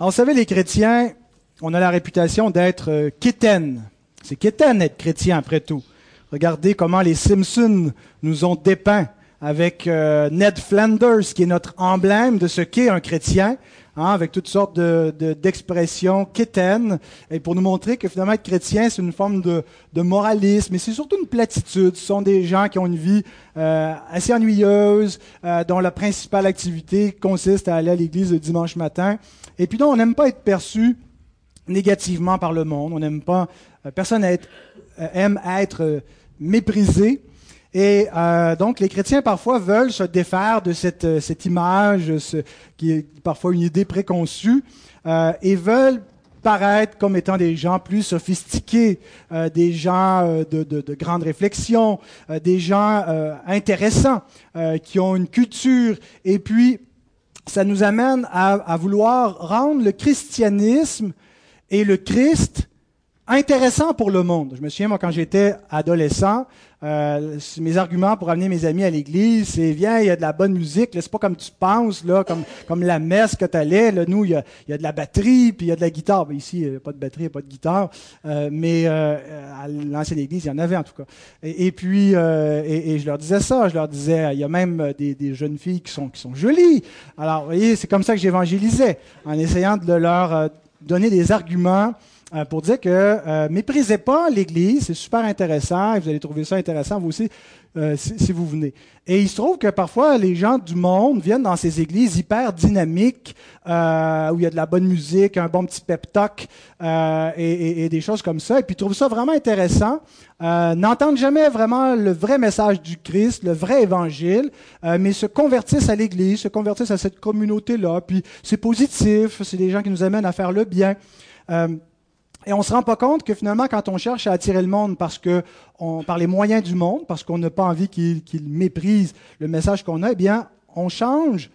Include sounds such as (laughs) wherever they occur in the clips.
Alors, vous savez, les chrétiens, on a la réputation d'être euh, quétaines. C'est quétaine d'être chrétien, après tout. Regardez comment les Simpsons nous ont dépeint avec euh, Ned Flanders, qui est notre emblème de ce qu'est un chrétien, hein, avec toutes sortes de, de- d'expressions quétaines, et pour nous montrer que finalement être chrétien, c'est une forme de, de moralisme, et c'est surtout une platitude. Ce sont des gens qui ont une vie euh, assez ennuyeuse, euh, dont la principale activité consiste à aller à l'église le dimanche matin, et puis dont on n'aime pas être perçu négativement par le monde. On n'aime pas, euh, personne être- euh, aime être euh, méprisé. Et euh, donc, les chrétiens parfois veulent se défaire de cette, euh, cette image, ce- qui est parfois une idée préconçue, euh, et veulent paraître comme étant des gens plus sophistiqués, euh, des gens euh, de, de, de grande réflexion, euh, des gens euh, intéressants, euh, qui ont une culture. Et puis, ça nous amène à, à vouloir rendre le christianisme et le Christ intéressant pour le monde. Je me souviens, moi, quand j'étais adolescent, euh, mes arguments pour amener mes amis à l'église, c'est viens, il y a de la bonne musique, c'est pas comme tu penses, là, comme, comme la messe que tu allais. Là, nous, il y, a, il y a de la batterie, puis il y a de la guitare. Ben, ici, il n'y a pas de batterie, il n'y a pas de guitare, euh, mais euh, à l'ancienne église, il y en avait en tout cas. Et, et puis, euh, et, et je leur disais ça, je leur disais, il y a même des, des jeunes filles qui sont, qui sont jolies. Alors, vous voyez, c'est comme ça que j'évangélisais, en essayant de leur euh, donner des arguments euh, pour dire que euh, méprisez pas l'Église, c'est super intéressant, et vous allez trouver ça intéressant vous aussi euh, si, vous venez. Et il se trouve que parfois les gens du monde viennent dans ces églises hyper dynamiques, euh, où il y a de la bonne musique, un bon petit pep talk euh, et, et- et des choses comme ça, et puis trouvent ça vraiment intéressant, n'entendent jamais vraiment le vrai message du Christ, le vrai évangile, mais se convertissent à l'Église, se convertissent à cette communauté-là, puis c'est positif, c'est des gens qui nous amènent à faire le bien. Et on se rend pas compte que finalement, quand on cherche à attirer le monde parce que par les moyens du monde, parce qu'on n'a pas envie qu'il qu'il méprise le message qu'on a, eh bien, on change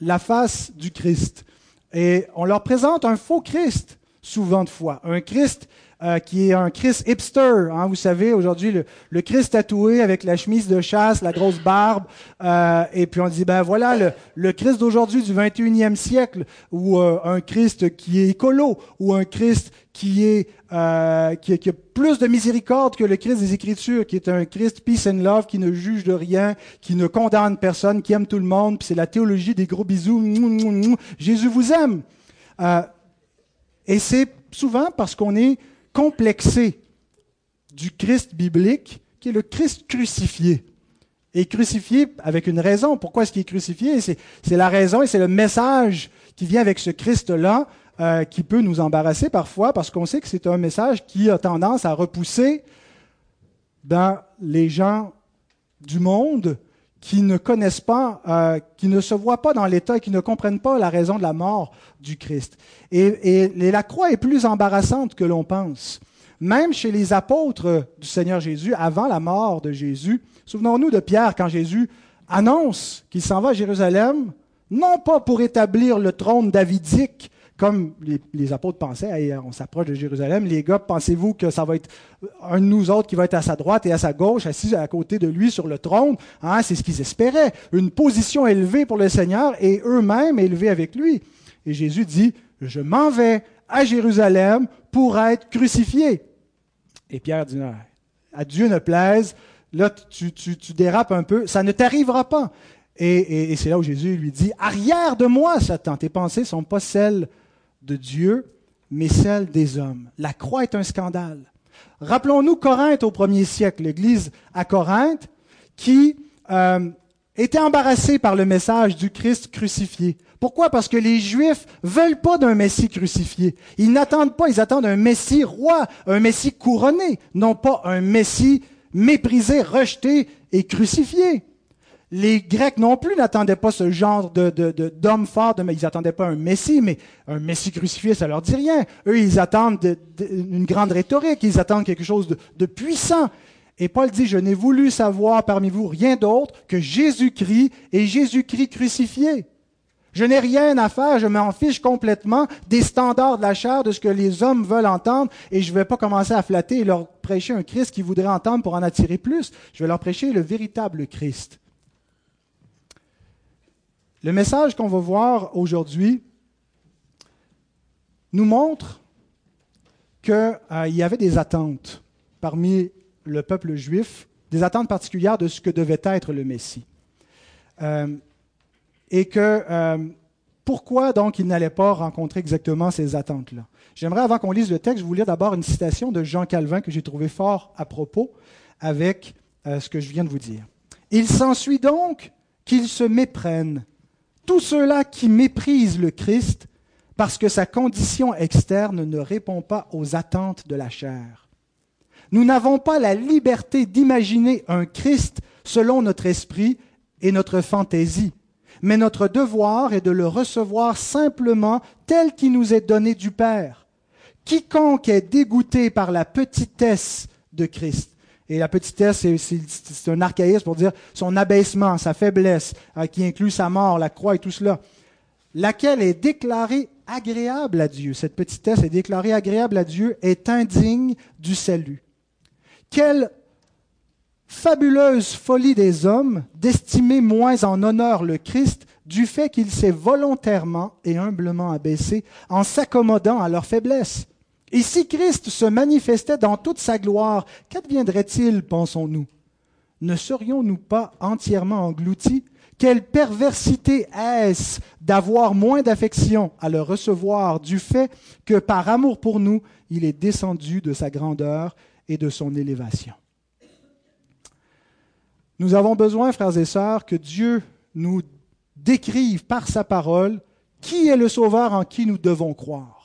la face du Christ. Et on leur présente un faux Christ, souvent de fois. Un Christ euh, qui est un Christ hipster. hein. vous savez, aujourd'hui, le, le Christ tatoué avec la chemise de chasse, la grosse barbe. euh, et puis on dit, ben voilà, le, le Christ d'aujourd'hui du 21e siècle, ou euh, un Christ qui est écolo, ou un Christ qui est euh, qui, qui a plus de miséricorde que le Christ des Écritures, qui est un Christ peace and love, qui ne juge de rien, qui ne condamne personne, qui aime tout le monde. Puis c'est la théologie des gros bisous. Mouah, mouah, mouah. Jésus vous aime. Euh, et c'est souvent parce qu'on est complexé du Christ biblique, qui est le Christ crucifié. Et crucifié avec une raison. Pourquoi est-ce qu'il est crucifié? C'est la raison et c'est le message qui vient avec ce Christ-là euh, qui peut nous embarrasser parfois parce qu'on sait que c'est un message qui a tendance à repousser dans les gens du monde qui ne connaissent pas, euh, qui ne se voient pas dans l'état qui ne comprennent pas la raison de la mort du Christ. Et, et- et la croix est plus embarrassante que l'on pense. Même chez les apôtres du Seigneur Jésus, avant la mort de Jésus, souvenons-nous de Pierre quand Jésus annonce qu'il s'en va à Jérusalem, non pas pour établir le trône davidique, comme les, apôtres pensaient, on s'approche de Jérusalem, les gars, pensez-vous que ça va être un de nous autres qui va être à sa droite et à sa gauche, assis à côté de lui sur le trône? Hein, c'est ce qu'ils espéraient, une position élevée pour le Seigneur et eux-mêmes élevés avec lui. Et Jésus dit, je m'en vais à Jérusalem pour être crucifié. Et Pierre dit, Ah, à Dieu ne plaise, là tu, dérapes un peu, ça ne t'arrivera pas. Et, et- et c'est là où Jésus lui dit, arrière de moi, Satan, tes pensées ne sont pas celles de Dieu, mais celles des hommes. La croix est un scandale. Rappelons-nous Corinthe au premier siècle, l'église à Corinthe, qui euh, était embarrassée par le message du Christ crucifié. Pourquoi? Parce que les Juifs veulent pas d'un Messie crucifié. Ils n'attendent pas, ils attendent un Messie roi, un Messie couronné, non pas un Messie méprisé, rejeté et crucifié. Les Grecs non plus n'attendaient pas ce genre de, de, de- d'homme fort, de, ils n'attendaient pas un Messie, mais un Messie crucifié, ça leur dit rien. Eux, ils attendent de- de- une grande rhétorique, ils attendent quelque chose de, de puissant. Et Paul dit, je n'ai voulu savoir parmi vous rien d'autre que Jésus-Christ et Jésus-Christ crucifié. Je n'ai rien à faire, je m'en fiche complètement des standards de la chair, de ce que les hommes veulent entendre, et je ne vais pas commencer à flatter et leur prêcher un Christ qu'ils voudraient entendre pour en attirer plus. Je vais leur prêcher le véritable Christ. Le message qu'on va voir aujourd'hui nous montre qu'il euh, y avait des attentes parmi le peuple juif, des attentes particulières de ce que devait être le Messie. Euh, et que euh, pourquoi donc il n'allait pas rencontrer exactement ces attentes-là? J'aimerais, avant qu'on lise le texte, vous lire d'abord une citation de Jean Calvin que j'ai trouvé fort à propos avec ce que je viens de vous dire. Il s'ensuit donc qu'ils se méprennent. Tous ceux-là qui méprisent le Christ parce que sa condition externe ne répond pas aux attentes de la chair. Nous n'avons pas la liberté d'imaginer un Christ selon notre esprit et notre fantaisie, mais notre devoir est de le recevoir simplement tel qu'il nous est donné du Père. Quiconque est dégoûté par la petitesse de Christ, et la petitesse, c'est un archaïsme pour dire son abaissement, sa faiblesse, euh, qui inclut sa mort, la croix et tout cela, laquelle est déclarée agréable à Dieu, cette petitesse est déclarée agréable à Dieu, est indigne du salut. Quelle fabuleuse folie des hommes d'estimer moins en honneur le Christ du fait qu'il s'est volontairement et humblement abaissé en s'accommodant à leur faiblesse. Et si Christ se manifestait dans toute sa gloire, qu'adviendrait-il, pensons-nous? Ne serions-nous pas entièrement engloutis? Quelle perversité est-ce d'avoir moins d'affection à le recevoir du fait que par amour pour nous, il est descendu de sa grandeur et de son élévation? Nous avons besoin, frères et sœurs, que Dieu nous décrive par sa parole qui est le Sauveur en qui nous devons croire.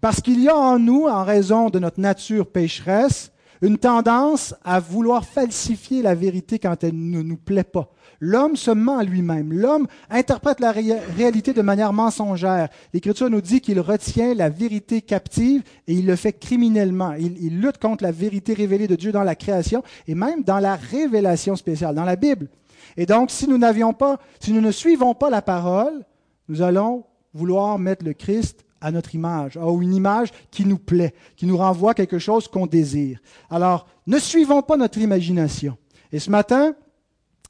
Parce qu'il y a en nous, en raison de notre nature pécheresse, une tendance à vouloir falsifier la vérité quand elle ne nous plaît pas. L'homme se ment à lui-même. L'homme interprète la réalité de manière mensongère. L'Écriture nous dit qu'il retient la vérité captive et il le fait criminellement. Il, lutte contre la vérité révélée de Dieu dans la création et même dans la révélation spéciale, dans la Bible. Et donc, si nous n'avions pas, si nous ne suivons pas la parole, nous allons vouloir mettre le Christ à notre image, ou une image qui nous plaît, qui nous renvoie quelque chose qu'on désire. Alors, ne suivons pas notre imagination. Et ce matin,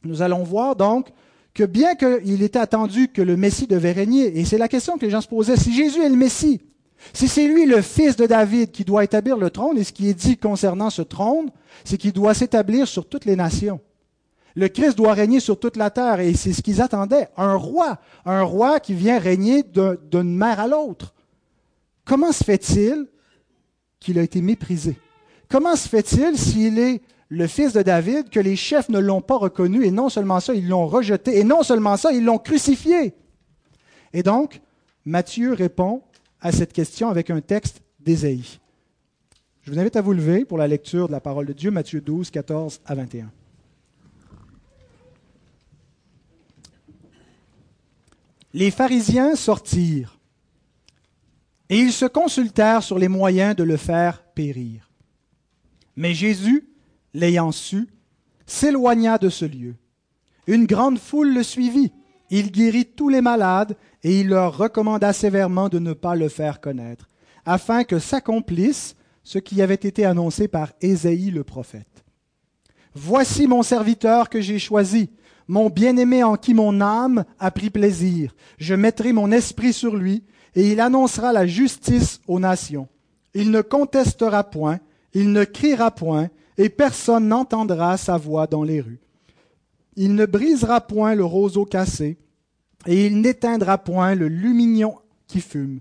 nous allons voir donc que bien qu'il était attendu que le Messie devait régner, et c'est la question que les gens se posaient, si Jésus est le Messie, si c'est lui le fils de David qui doit établir le trône, et ce qui est dit concernant ce trône, c'est qu'il doit s'établir sur toutes les nations. Le Christ doit régner sur toute la terre, et c'est ce qu'ils attendaient, un roi, un roi qui vient régner d'une mère à l'autre. Comment se fait-il qu'il a été méprisé? Comment se fait-il s'il est le fils de David, que les chefs ne l'ont pas reconnu, et non seulement ça, ils l'ont rejeté, et non seulement ça, ils l'ont crucifié? Et donc, Matthieu répond à cette question avec un texte d'Ésaïe. Je vous invite à vous lever pour la lecture de la parole de Dieu, Matthieu 12, 14 à 21. Les pharisiens sortirent, et ils se consultèrent sur les moyens de le faire périr. Mais Jésus, l'ayant su, s'éloigna de ce lieu. Une grande foule le suivit. Il guérit tous les malades et il leur recommanda sévèrement de ne pas le faire connaître, afin que s'accomplisse ce qui avait été annoncé par Ésaïe le prophète. Voici mon serviteur que j'ai choisi, mon bien-aimé en qui mon âme a pris plaisir. Je mettrai mon esprit sur lui, et il annoncera la justice aux nations. Il ne contestera point, il ne criera point, et personne n'entendra sa voix dans les rues. Il ne brisera point le roseau cassé, et il n'éteindra point le lumignon qui fume,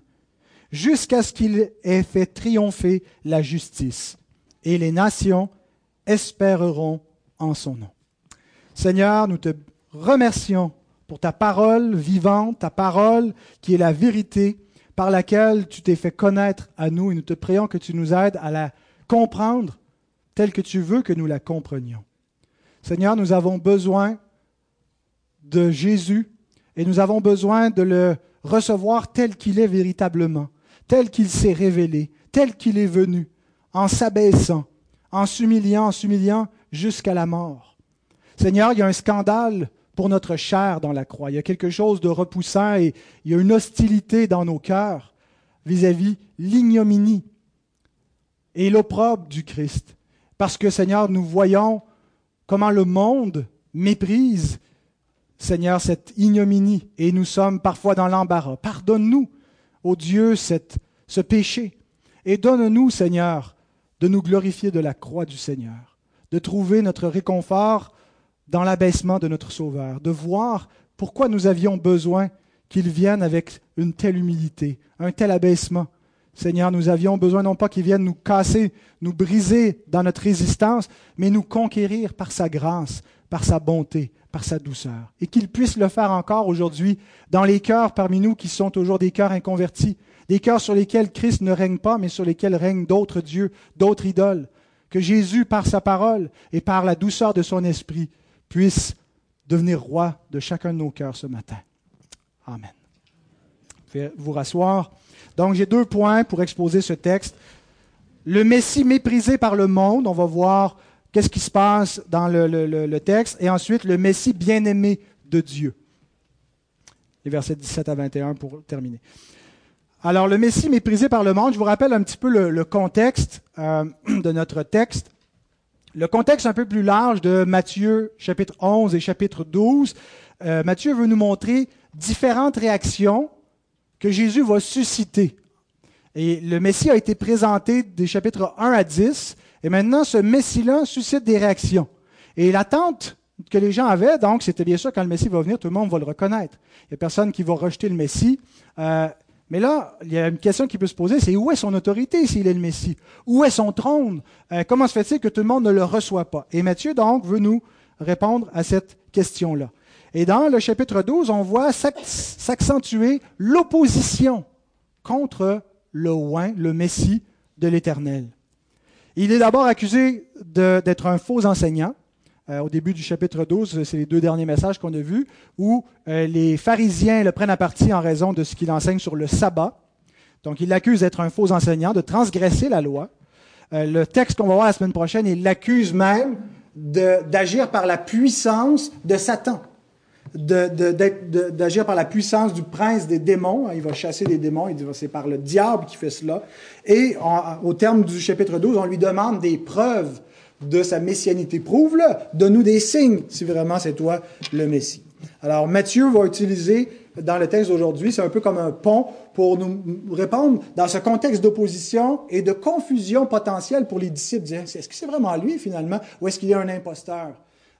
jusqu'à ce qu'il ait fait triompher la justice, et les nations espéreront en son nom. Seigneur, nous te remercions pour ta parole vivante, ta parole qui est la vérité par laquelle tu t'es fait connaître à nous, et nous te prions que tu nous aides à la comprendre telle que tu veux que nous la comprenions. Seigneur, nous avons besoin de Jésus et nous avons besoin de le recevoir tel qu'il est véritablement, tel qu'il s'est révélé, tel qu'il est venu, en s'abaissant, en s'humiliant, en s'humiliant jusqu'à la mort. Seigneur, il y a un scandale pour notre chair dans la croix. Il y a quelque chose de repoussant et il y a une hostilité dans nos cœurs vis-à-vis l'ignominie et l'opprobre du Christ. Parce que, Seigneur, nous voyons comment le monde méprise, Seigneur, cette ignominie, et nous sommes parfois dans l'embarras. Pardonne-nous, ô Dieu, cette, ce péché. Et donne-nous, Seigneur, de nous glorifier de la croix du Seigneur, de trouver notre réconfort dans l'abaissement de notre Sauveur, de voir pourquoi nous avions besoin qu'il vienne avec une telle humilité, un tel abaissement. Seigneur, nous avions besoin non pas qu'il vienne nous casser, nous briser dans notre résistance, mais nous conquérir par sa grâce, par sa bonté, par sa douceur. Et qu'il puisse le faire encore aujourd'hui dans les cœurs parmi nous qui sont toujours des cœurs inconvertis, des cœurs sur lesquels Christ ne règne pas, mais sur lesquels règnent d'autres dieux, d'autres idoles. Que Jésus, par sa parole et par la douceur de son esprit, puisse devenir roi de chacun de nos cœurs ce matin. Amen. Vous rasseoir. Donc j'ai deux points pour exposer ce texte. Le Messie méprisé par le monde, on va voir qu'est-ce qui se passe dans le, texte, et ensuite le Messie bien-aimé de Dieu. Les versets 17 à 21 pour terminer. Alors le Messie méprisé par le monde, je vous rappelle un petit peu le, contexte euh, (clears throat) de notre texte. Le contexte un peu plus large de Matthieu chapitre 11 et chapitre 12. Euh, Matthieu veut nous montrer différentes réactions que Jésus va susciter. Et le Messie a été présenté des chapitres 1 à 10, et maintenant ce Messie-là suscite des réactions. Et l'attente que les gens avaient, donc, c'était bien sûr quand le Messie va venir, tout le monde va le reconnaître. Il n'y a personne qui va rejeter le Messie. Euh, mais là, il y a une question qui peut se poser, c'est où est son autorité s'il est le Messie? Où est son trône? Euh, Comment se fait-il que tout le monde ne le reçoit pas? Et Matthieu, donc, veut nous répondre à cette question-là. Et dans le chapitre 12, on voit s'accentuer l'opposition contre le oin, le Messie de l'Éternel. Il est d'abord accusé d'être un faux enseignant. Euh, au début du chapitre 12, c'est les deux derniers messages qu'on a vus, où euh, les pharisiens le prennent à partie en raison de ce qu'il enseigne sur le sabbat. Donc il l'accuse d'être un faux enseignant, de transgresser la loi. Euh, le texte qu'on va voir la semaine prochaine, il l'accuse même d'agir par la puissance de Satan d'agir par la puissance du prince des démons. Il va chasser des démons, il dit c'est par le diable qui fait cela. Et au terme du chapitre 12, on lui demande des preuves de sa messianité. Prouve-le, donne-nous des signes si vraiment c'est toi le Messie. Alors Matthieu va utiliser dans le texte d'aujourd'hui, c'est un peu comme un pont pour nous répondre dans ce contexte d'opposition et de confusion potentielle pour les disciples. Est-ce que c'est vraiment lui finalement ou est-ce qu'il est un imposteur?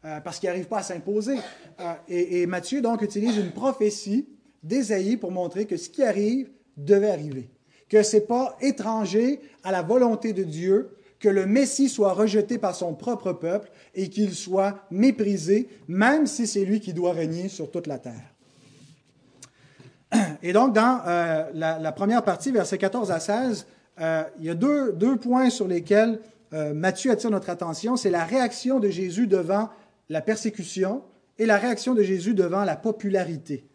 Euh, parce qu'il n'arrive pas à s'imposer. Euh, et, Matthieu, donc, utilise une prophétie d'Ésaïe pour montrer que ce qui arrive devait arriver. Que ce n'est pas étranger à la volonté de Dieu que le Messie soit rejeté par son propre peuple et qu'il soit méprisé, même si c'est lui qui doit régner sur toute la terre. Et donc, dans euh, la, première partie, versets 14 à 16, il y a deux, points sur lesquels Matthieu attire notre attention. C'est la réaction de Jésus devant la persécution et la réaction de Jésus devant la popularité.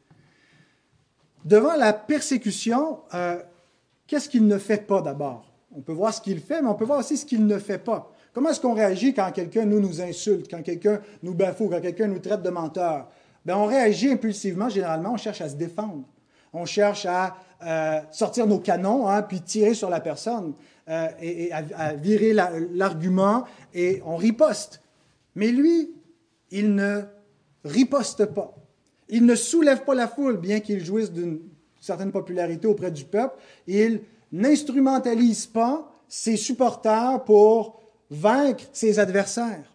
Devant la persécution, euh, qu'est-ce qu'il ne fait pas d'abord? On peut voir ce qu'il fait, mais on peut voir aussi ce qu'il ne fait pas. Comment est-ce qu'on réagit quand quelqu'un nous, nous insulte, quand quelqu'un nous bafoue, quand quelqu'un nous traite de menteur? Ben, On réagit impulsivement, généralement, on cherche à se défendre. On cherche à euh, sortir nos canons, hein, puis tirer sur la personne, euh, et, à virer l'argument, et on riposte. Mais lui, il ne riposte pas. Il ne soulève pas la foule, bien qu'il jouisse d'une certaine popularité auprès du peuple. Il n'instrumentalise pas ses supporters pour vaincre ses adversaires.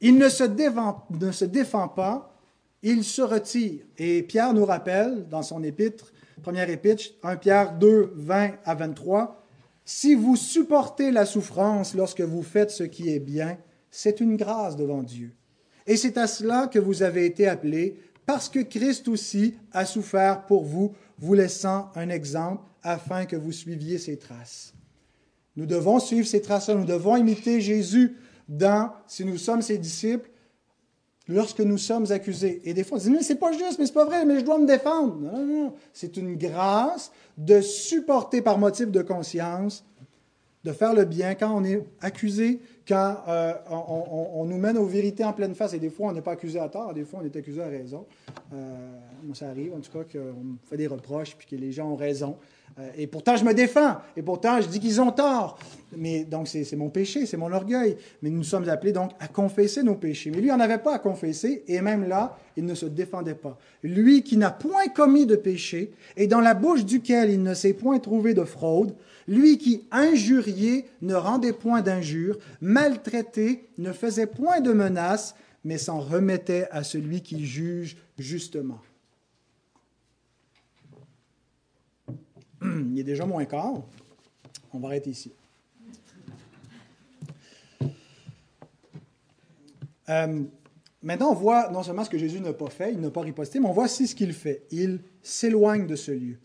Il ne se, défend, ne se défend pas, il se retire. Et Pierre nous rappelle dans son épître, première épître, 1 Pierre 2, 20 à 23, Si vous supportez la souffrance lorsque vous faites ce qui est bien, c'est une grâce devant Dieu. Et c'est à cela que vous avez été appelés, parce que Christ aussi a souffert pour vous, vous laissant un exemple afin que vous suiviez ses traces. Nous devons suivre ses traces, nous devons imiter Jésus dans, si nous sommes ses disciples, lorsque nous sommes accusés. Et des fois, on dit, mais c'est pas juste, mais c'est pas vrai, mais je dois me défendre. Non, non, non. C'est une grâce de supporter par motif de conscience, de faire le bien quand on est accusé, quand euh, on, nous mène aux vérités en pleine face, et des fois on n'est pas accusé à tort, des fois on est accusé à raison. Euh, ça arrive en tout cas qu'on fait des reproches, puis que les gens ont raison. Euh, et pourtant, je me défends. Et pourtant, je dis qu'ils ont tort. Mais donc, c'est mon péché, c'est mon orgueil. Mais nous sommes appelés donc à confesser nos péchés. Mais lui, n'en avait pas à confesser. Et même là, il ne se défendait pas. Lui qui n'a point commis de péché et dans la bouche duquel il ne s'est point trouvé de fraude, lui qui, injurié, ne rendait point d'injures, maltraité, ne faisait point de menaces, mais s'en remettait à celui qui juge justement. (clears throat) Il est déjà moins quart. On va arrêter ici. Euh, maintenant, on voit non seulement ce que Jésus n'a pas fait, il n'a pas riposté, mais on voit aussi ce qu'il fait. Il s'éloigne de ce lieu.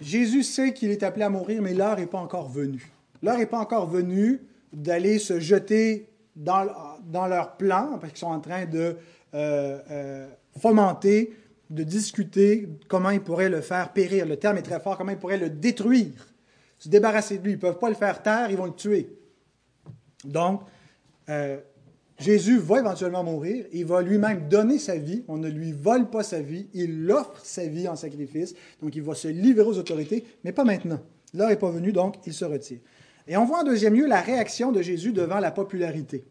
Jésus sait qu'il est appelé à mourir, mais l'heure n'est pas encore venue. L'heure n'est pas encore venue d'aller se jeter dans, leur plan, parce qu'ils sont en train de euh, euh, fomenter, de discuter comment ils pourraient le faire périr. Le terme est très fort, comment ils pourraient le détruire, se débarrasser de lui. Ils ne peuvent pas le faire taire, ils vont le tuer. Donc, euh, Jésus va éventuellement mourir, il va lui-même donner sa vie, on ne lui vole pas sa vie, il offre sa vie en sacrifice, donc il va se livrer aux autorités, mais pas maintenant. L'heure n'est pas venue, donc il se retire. Et on voit en deuxième lieu la réaction de Jésus devant la popularité.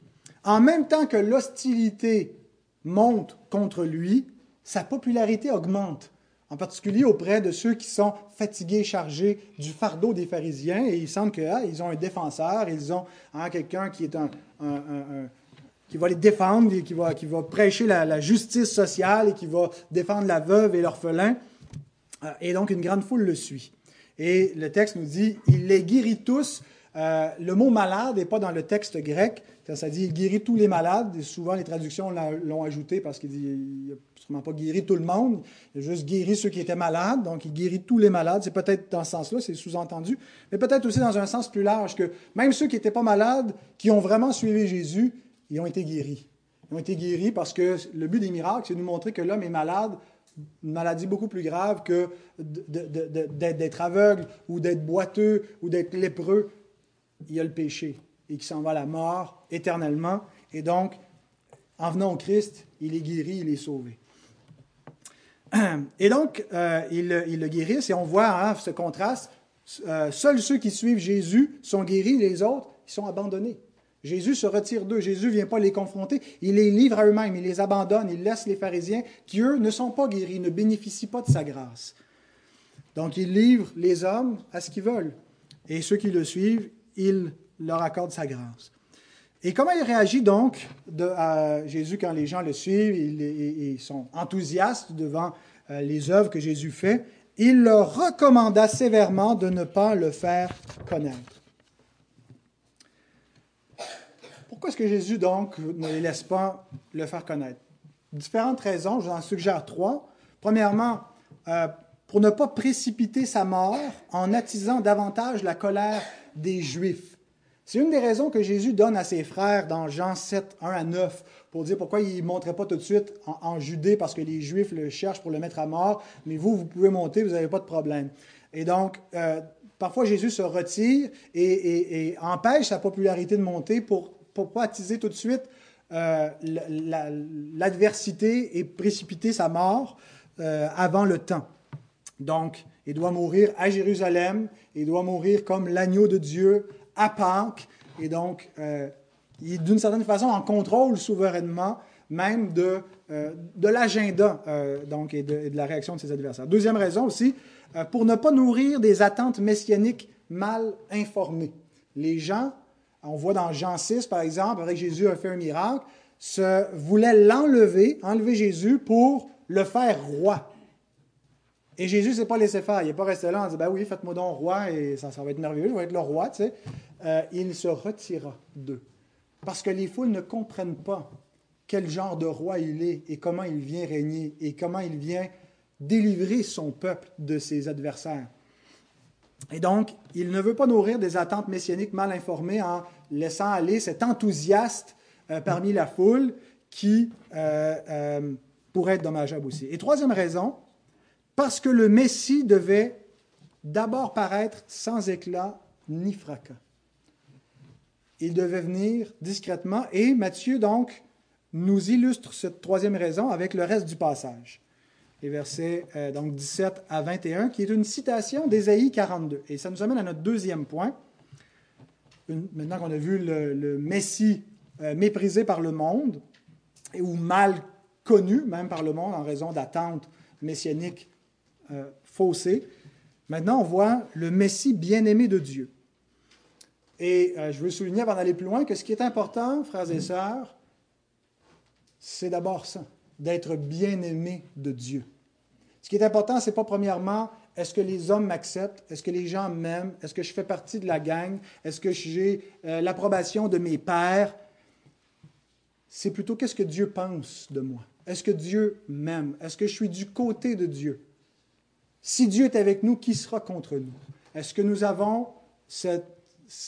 En même temps que l'hostilité monte contre lui, sa popularité augmente, en particulier auprès de ceux qui sont fatigués, chargés du fardeau des pharisiens, et il semble qu'ils ah, ont un défenseur, ils ont hein, quelqu'un qui est un qui va les défendre, qui va, qui va prêcher la, justice sociale et qui va défendre la veuve et l'orphelin. Euh, et donc, une grande foule le suit. Et le texte nous dit, il les guérit tous. Euh, le mot malade n'est pas dans le texte grec. Ça dit, il guérit tous les malades. Et souvent, les traductions l'ont ajouté parce qu'il dit, n'a sûrement pas guéri tout le monde. Il a juste guéri ceux qui étaient malades. Donc, il guérit tous les malades. C'est peut-être dans ce sens-là, c'est sous-entendu. Mais peut-être aussi dans un sens plus large que même ceux qui n'étaient pas malades, qui ont vraiment suivi Jésus, ils ont été guéris. Ils ont été guéris parce que le but des miracles, c'est de nous montrer que l'homme est malade, une maladie beaucoup plus grave que d'être aveugle ou d'être boiteux ou d'être lépreux. Il y a le péché et qui s'en va à la mort éternellement. Et donc, en venant au Christ, il est guéri, il est sauvé. Et donc, euh, il, le guérissent et on voit hein, ce contraste. Euh, seuls ceux qui suivent Jésus sont guéris, les autres, ils sont abandonnés. Jésus se retire d'eux. Jésus ne vient pas les confronter. Il les livre à eux-mêmes. Il les abandonne. Il laisse les pharisiens qui, eux, ne sont pas guéris, ne bénéficient pas de sa grâce. Donc, il livre les hommes à ce qu'ils veulent. Et ceux qui le suivent, il leur accorde sa grâce. Et comment il réagit donc à Jésus quand les gens le suivent, ils, sont enthousiastes devant euh, les œuvres que Jésus fait? Il leur recommanda sévèrement de ne pas le faire connaître. Pourquoi est-ce que Jésus, donc, ne les laisse pas le faire connaître? Différentes raisons, je vous en suggère trois. Premièrement, euh, pour ne pas précipiter sa mort en attisant davantage la colère des Juifs. C'est une des raisons que Jésus donne à ses frères dans Jean 7, 1 à 9, pour dire pourquoi il ne monterait pas tout de suite en, Judée parce que les Juifs le cherchent pour le mettre à mort, mais vous, vous pouvez monter, vous n'avez pas de problème. Et donc, euh, parfois Jésus se retire et empêche sa popularité de monter pour pour pas attiser tout de suite euh, l'adversité et précipiter sa mort euh, avant le temps. Donc, il doit mourir à Jérusalem, il doit mourir comme l'agneau de Dieu à Pâques, et donc, euh, il est d'une certaine façon en contrôle souverainement même de, de l'agenda donc, et de, la réaction de ses adversaires. Deuxième raison aussi, pour ne pas nourrir des attentes messianiques mal informées. Les gens on voit dans Jean 6, par exemple, avec Jésus a fait un miracle, se, voulait l'enlever, enlever Jésus pour le faire roi. Et Jésus s'est pas laissé faire. Il n'est pas resté là en disant, ben oui, faites-moi donc roi et ça, va être merveilleux, je vais être le roi, tu sais. Euh, il se retira d'eux. Parce que les foules ne comprennent pas quel genre de roi il est et comment il vient régner et comment il vient délivrer son peuple de ses adversaires. Et donc, il ne veut pas nourrir des attentes messianiques mal informées en laissant aller cet enthousiaste euh, parmi la foule qui euh, pourrait être dommageable aussi. Et troisième raison, parce que le Messie devait d'abord paraître sans éclat ni fracas. Il devait venir discrètement et Matthieu donc nous illustre cette troisième raison avec le reste du passage. les versets euh, donc 17 à 21, qui est une citation d'Ésaïe 42. Et ça nous amène à notre deuxième point. maintenant qu'on a vu le, Messie euh, méprisé par le monde, et, ou mal connu même par le monde en raison d'attentes messianiques euh, faussées, maintenant on voit le Messie bien-aimé de Dieu. Et je veux souligner avant d'aller plus loin que ce qui est important, frères et sœurs, c'est d'abord ça d'être bien-aimé de Dieu. Ce qui est important, ce n'est pas premièrement est-ce que les hommes m'acceptent, est-ce que les gens m'aiment, est-ce que je fais partie de la gang, est-ce que j'ai euh, l'approbation de mes pères? C'est plutôt qu'est-ce que Dieu pense de moi? Est-ce que Dieu m'aime? Est-ce que je suis du côté de Dieu? Si Dieu est avec nous, qui sera contre nous? Est-ce que nous avons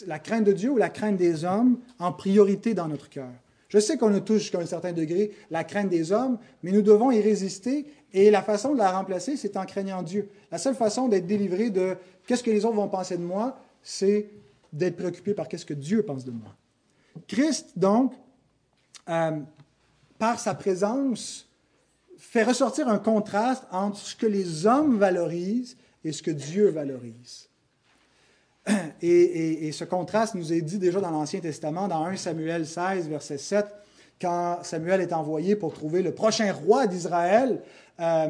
la crainte de Dieu ou la crainte des hommes en priorité dans notre cœur? Je sais qu'on a tous jusqu'à un certain degré la crainte des hommes, mais nous devons y résister et la façon de la remplacer, c'est en craignant Dieu. La seule façon d'être délivré de qu'est-ce que les autres vont penser de moi, c'est d'être préoccupé par qu'est-ce que Dieu pense de moi. Christ, donc, euh, par sa présence, fait ressortir un contraste entre ce que les hommes valorisent et ce que Dieu valorise. (clears throat) Et, ce contraste nous est dit déjà dans l'Ancien Testament, dans 1 Samuel 16, verset 7, quand Samuel est envoyé pour trouver le prochain roi d'Israël, euh,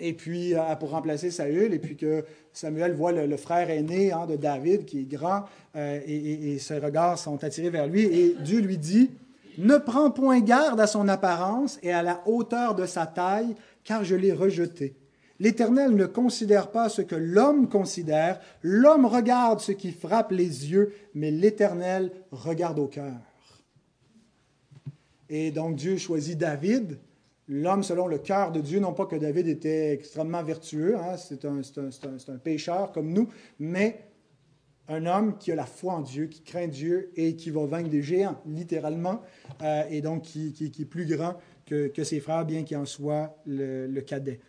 et puis euh, pour remplacer Saül, et puis que Samuel voit le, frère aîné hein, de David, qui est grand, euh, et, et, ses regards sont attirés vers lui, et Dieu lui dit, ne prends point garde à son apparence et à la hauteur de sa taille, car je l'ai rejeté. L'Éternel ne considère pas ce que l'homme considère. L'homme regarde ce qui frappe les yeux, mais l'Éternel regarde au cœur. Et donc Dieu choisit David, l'homme selon le cœur de Dieu. Non pas que David était extrêmement vertueux, hein, c'est un, un, pécheur comme nous, mais un homme qui a la foi en Dieu, qui craint Dieu et qui va vaincre des géants, littéralement, euh, et donc qui, est plus grand que, ses frères, bien qu'il en soit le cadet.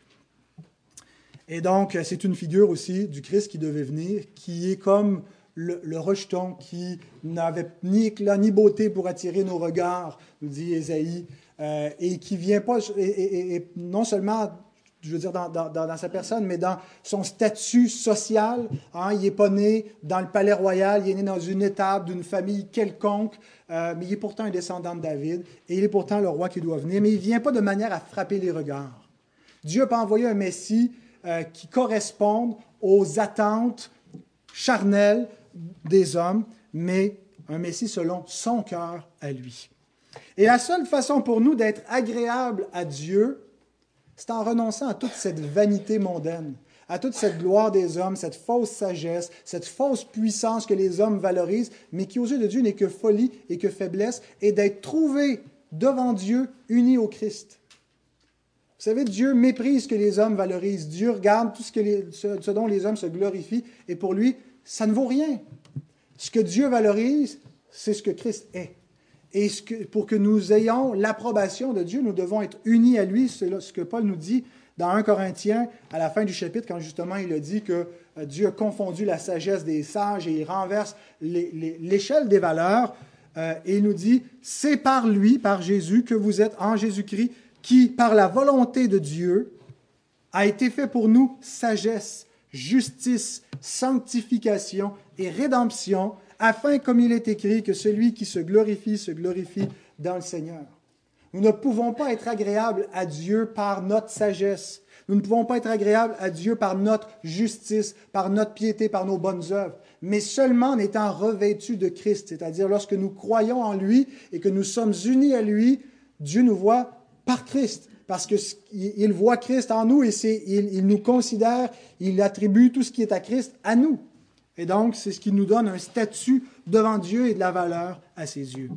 Et donc, euh, c'est une figure aussi du Christ qui devait venir, qui est comme le, rejeton qui n'avait ni éclat ni beauté pour attirer nos regards, nous dit Ésaïe, euh, et qui vient pas, et, non seulement, je veux dire, dans, sa personne, mais dans son statut social. Hein, il n'est pas né dans le palais royal, il est né dans une étape d'une famille quelconque, euh, mais il est pourtant un descendant de David, et il est pourtant le roi qui doit venir, mais il ne vient pas de manière à frapper les regards. Dieu n'a pas envoyé un Messie euh, qui correspondent aux attentes charnelles des hommes, mais un Messie selon son cœur à lui. Et la seule façon pour nous d'être agréable à Dieu, c'est en renonçant à toute cette vanité mondaine, à toute cette gloire des hommes, cette fausse sagesse, cette fausse puissance que les hommes valorisent, mais qui aux yeux de Dieu n'est que folie et que faiblesse, et d'être trouvé devant Dieu uni au Christ. Vous savez, Dieu méprise ce que les hommes valorisent. Dieu regarde tout ce, ce, dont les hommes se glorifient, et pour lui, ça ne vaut rien. Ce que Dieu valorise, c'est ce que Christ est. Et pour que nous ayons l'approbation de Dieu, nous devons être unis à lui. C'est ce que Paul nous dit dans 1 Corinthiens, à la fin du chapitre, quand justement il a dit que euh, Dieu a confondu la sagesse des sages et il renverse l'échelle des valeurs. Euh, et il nous dit, c'est par lui, par Jésus, que vous êtes en Jésus-Christ qui, par la volonté de Dieu, a été fait pour nous sagesse, justice, sanctification et rédemption, afin, comme il est écrit, que celui qui se glorifie se glorifie dans le Seigneur. Nous ne pouvons pas être agréables à Dieu par notre sagesse. Nous ne pouvons pas être agréables à Dieu par notre justice, par notre piété, par nos bonnes œuvres, mais seulement en étant revêtus de Christ, c'est-à-dire lorsque nous croyons en lui et que nous sommes unis à lui, Dieu nous voit par Christ, parce qu'il voit Christ en nous et il, il nous considère, il attribue tout ce qui est à Christ à nous. Et donc, c'est ce qui nous donne un statut devant Dieu et de la valeur à ses yeux.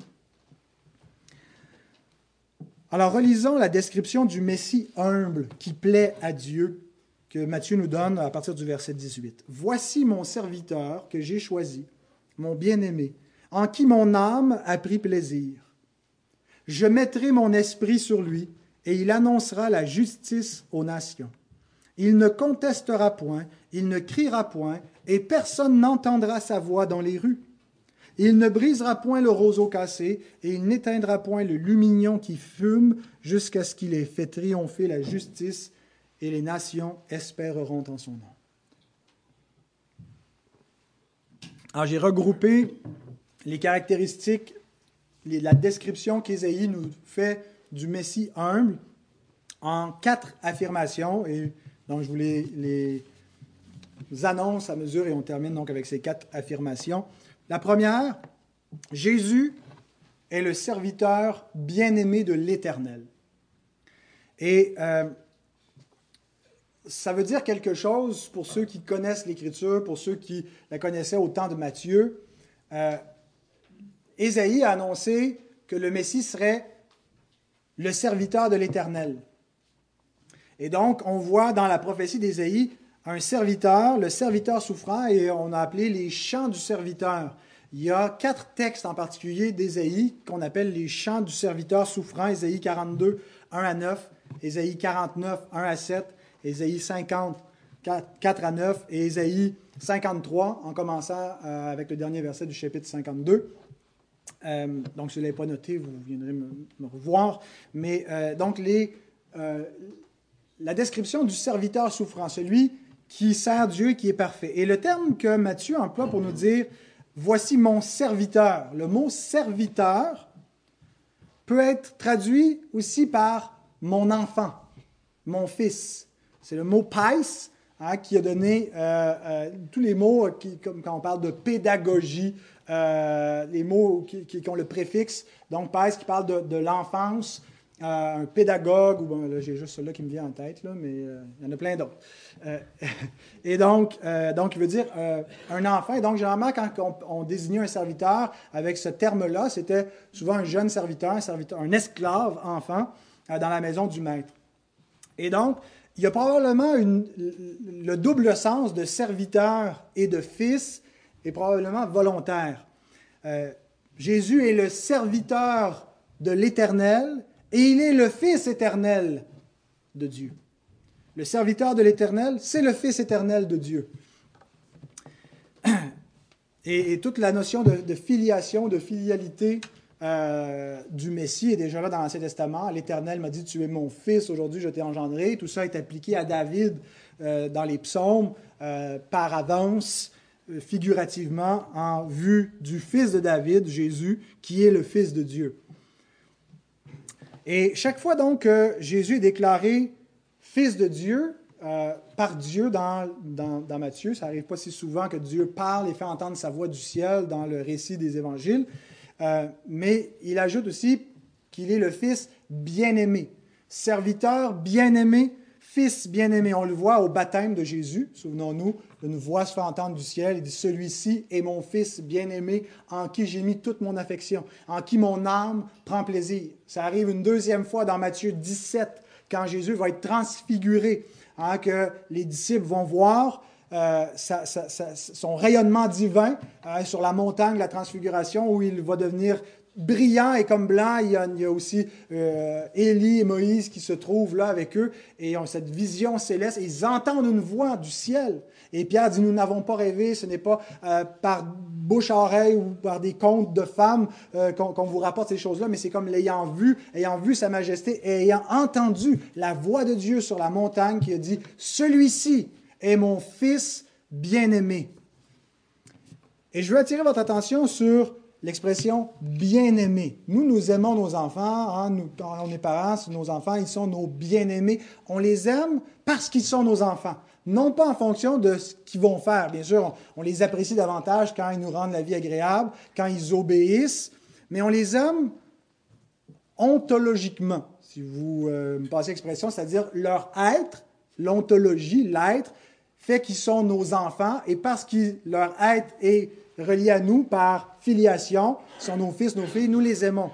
Alors, relisons la description du Messie humble qui plaît à Dieu que Matthieu nous donne à partir du verset 18. Voici mon serviteur que j'ai choisi, mon bien-aimé, en qui mon âme a pris plaisir. Je mettrai mon esprit sur lui, et il annoncera la justice aux nations. Il ne contestera point, il ne criera point, et personne n'entendra sa voix dans les rues. Il ne brisera point le roseau cassé, et il n'éteindra point le lumignon qui fume, jusqu'à ce qu'il ait fait triompher la justice et les nations espéreront en son nom. Alors j'ai regroupé les caractéristiques, la description qu'Ésaïe nous fait du Messie humble en quatre affirmations. Et donc je vous les, les annonce à mesure et on termine donc avec ces quatre affirmations. La première, Jésus est le serviteur bien-aimé de l'Éternel. Et euh, ça veut dire quelque chose pour ceux qui connaissent l'Écriture, pour ceux qui la connaissaient au temps de Matthieu. Euh, Ésaïe a annoncé que le Messie serait le serviteur de l'Éternel. Et donc, on voit dans la prophétie d'Ésaïe un serviteur, le serviteur souffrant, et on a appelé les chants du serviteur. Il y a quatre textes en particulier d'Ésaïe qu'on appelle les chants du serviteur souffrant, Ésaïe 42, 1 à 9, Ésaïe 49, 1 à 7, Ésaïe 50, 4 à 9 et Ésaïe 53, en commençant euh, avec le dernier verset du chapitre 52. Euh, donc, si vous ne l'avez pas noté, vous viendrez me, revoir. Mais euh, donc, la description du serviteur souffrant, celui qui sert Dieu, qui est parfait. Et le terme que Matthieu emploie pour nous dire Voici mon serviteur. Le mot serviteur peut être traduit aussi par mon enfant, mon fils. C'est le mot pais hein, qui a donné euh, euh, tous les mots, qui, comme quand on parle de pédagogie, euh, les mots qui, ont le préfixe. Donc, pais qui parle de l'enfance, un pédagogue, ou bon, là, j'ai juste celui-là qui me vient en tête, là, mais il y en a plein d'autres. (laughs) et donc, donc, il veut dire un enfant. Et donc, généralement, quand on, désignait un serviteur avec ce terme-là, c'était souvent un jeune serviteur, un, serviteur, un esclave enfant dans la maison du maître. Et donc, il y a probablement le double sens de serviteur et de fils est probablement volontaire. Euh, Jésus est le serviteur de l'Éternel et il est le Fils éternel de Dieu. Le serviteur de l'Éternel, c'est le Fils éternel de Dieu. (clears throat) Et, toute la notion de filiation, de filialité euh, du Messie est déjà là dans l'Ancien Testament. L'Éternel m'a dit, tu es mon fils, aujourd'hui je t'ai engendré. Tout ça est appliqué à David euh, dans les psaumes euh, par avance, figurativement, en vue du fils de David, Jésus, qui est le fils de Dieu. Et chaque fois donc que Jésus est déclaré fils de Dieu, par Dieu dans, dans, dans Matthieu. Ça n'arrive pas si souvent que Dieu parle et fait entendre sa voix du ciel dans le récit des évangiles. Euh, mais il ajoute aussi qu'il est le Fils bien-aimé, serviteur bien-aimé, Fils bien-aimé. On le voit au baptême de Jésus, souvenons-nous, de voix se fait entendre du ciel. Il dit, celui-ci est mon Fils bien-aimé, en qui j'ai mis toute mon affection, en qui mon âme prend plaisir. Ça arrive une deuxième fois dans Matthieu 17, quand Jésus va être transfiguré, hein, que les disciples vont voir euh, son rayonnement divin euh, sur la montagne de la transfiguration où il va devenir brillant et comme blanc. Il y a, aussi euh, Élie et Moïse qui se trouvent là avec eux et ont cette vision céleste. ils entendent une voix du ciel. Et Pierre dit, nous n'avons pas rêvé, ce n'est pas par bouche à oreille ou par des contes de femmes qu'on vous rapporte ces choses-là, mais c'est comme l'ayant vu, ayant vu sa majesté et ayant entendu la voix de Dieu sur la montagne qui a dit, celui-ci est mon Fils bien-aimé. Et je veux attirer votre attention sur l'expression bien-aimé. Nous, nous aimons nos enfants. Hein, on est parents, nos enfants, ils sont nos bien-aimés. On les aime parce qu'ils sont nos enfants. Non pas en fonction de ce qu'ils vont faire. Bien sûr, on, les apprécie davantage quand ils nous rendent la vie agréable, quand ils obéissent, mais on les aime ontologiquement, si vous euh, me passez l'expression, c'est-à-dire leur être, l'ontologie, l'être, fait qu'ils sont nos enfants et parce que leur être est relié à nous par filiation, sont nos fils, nos filles, nous les aimons.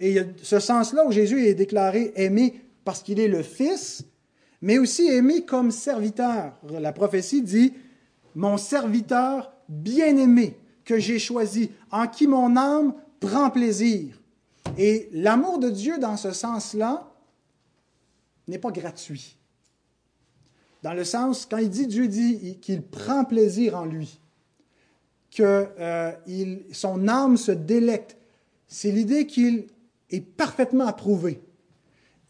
Et il y a ce sens-là où Jésus est déclaré aimé parce qu'il est le Fils, mais aussi aimé comme serviteur. La prophétie dit, mon serviteur bien-aimé que j'ai choisi, en qui mon âme prend plaisir. Et l'amour de Dieu dans ce sens-là n'est pas gratuit. Dans le sens, quand il dit, Dieu dit qu'il prend plaisir en lui, que euh, son âme se délecte, c'est l'idée qu'il est parfaitement approuvé.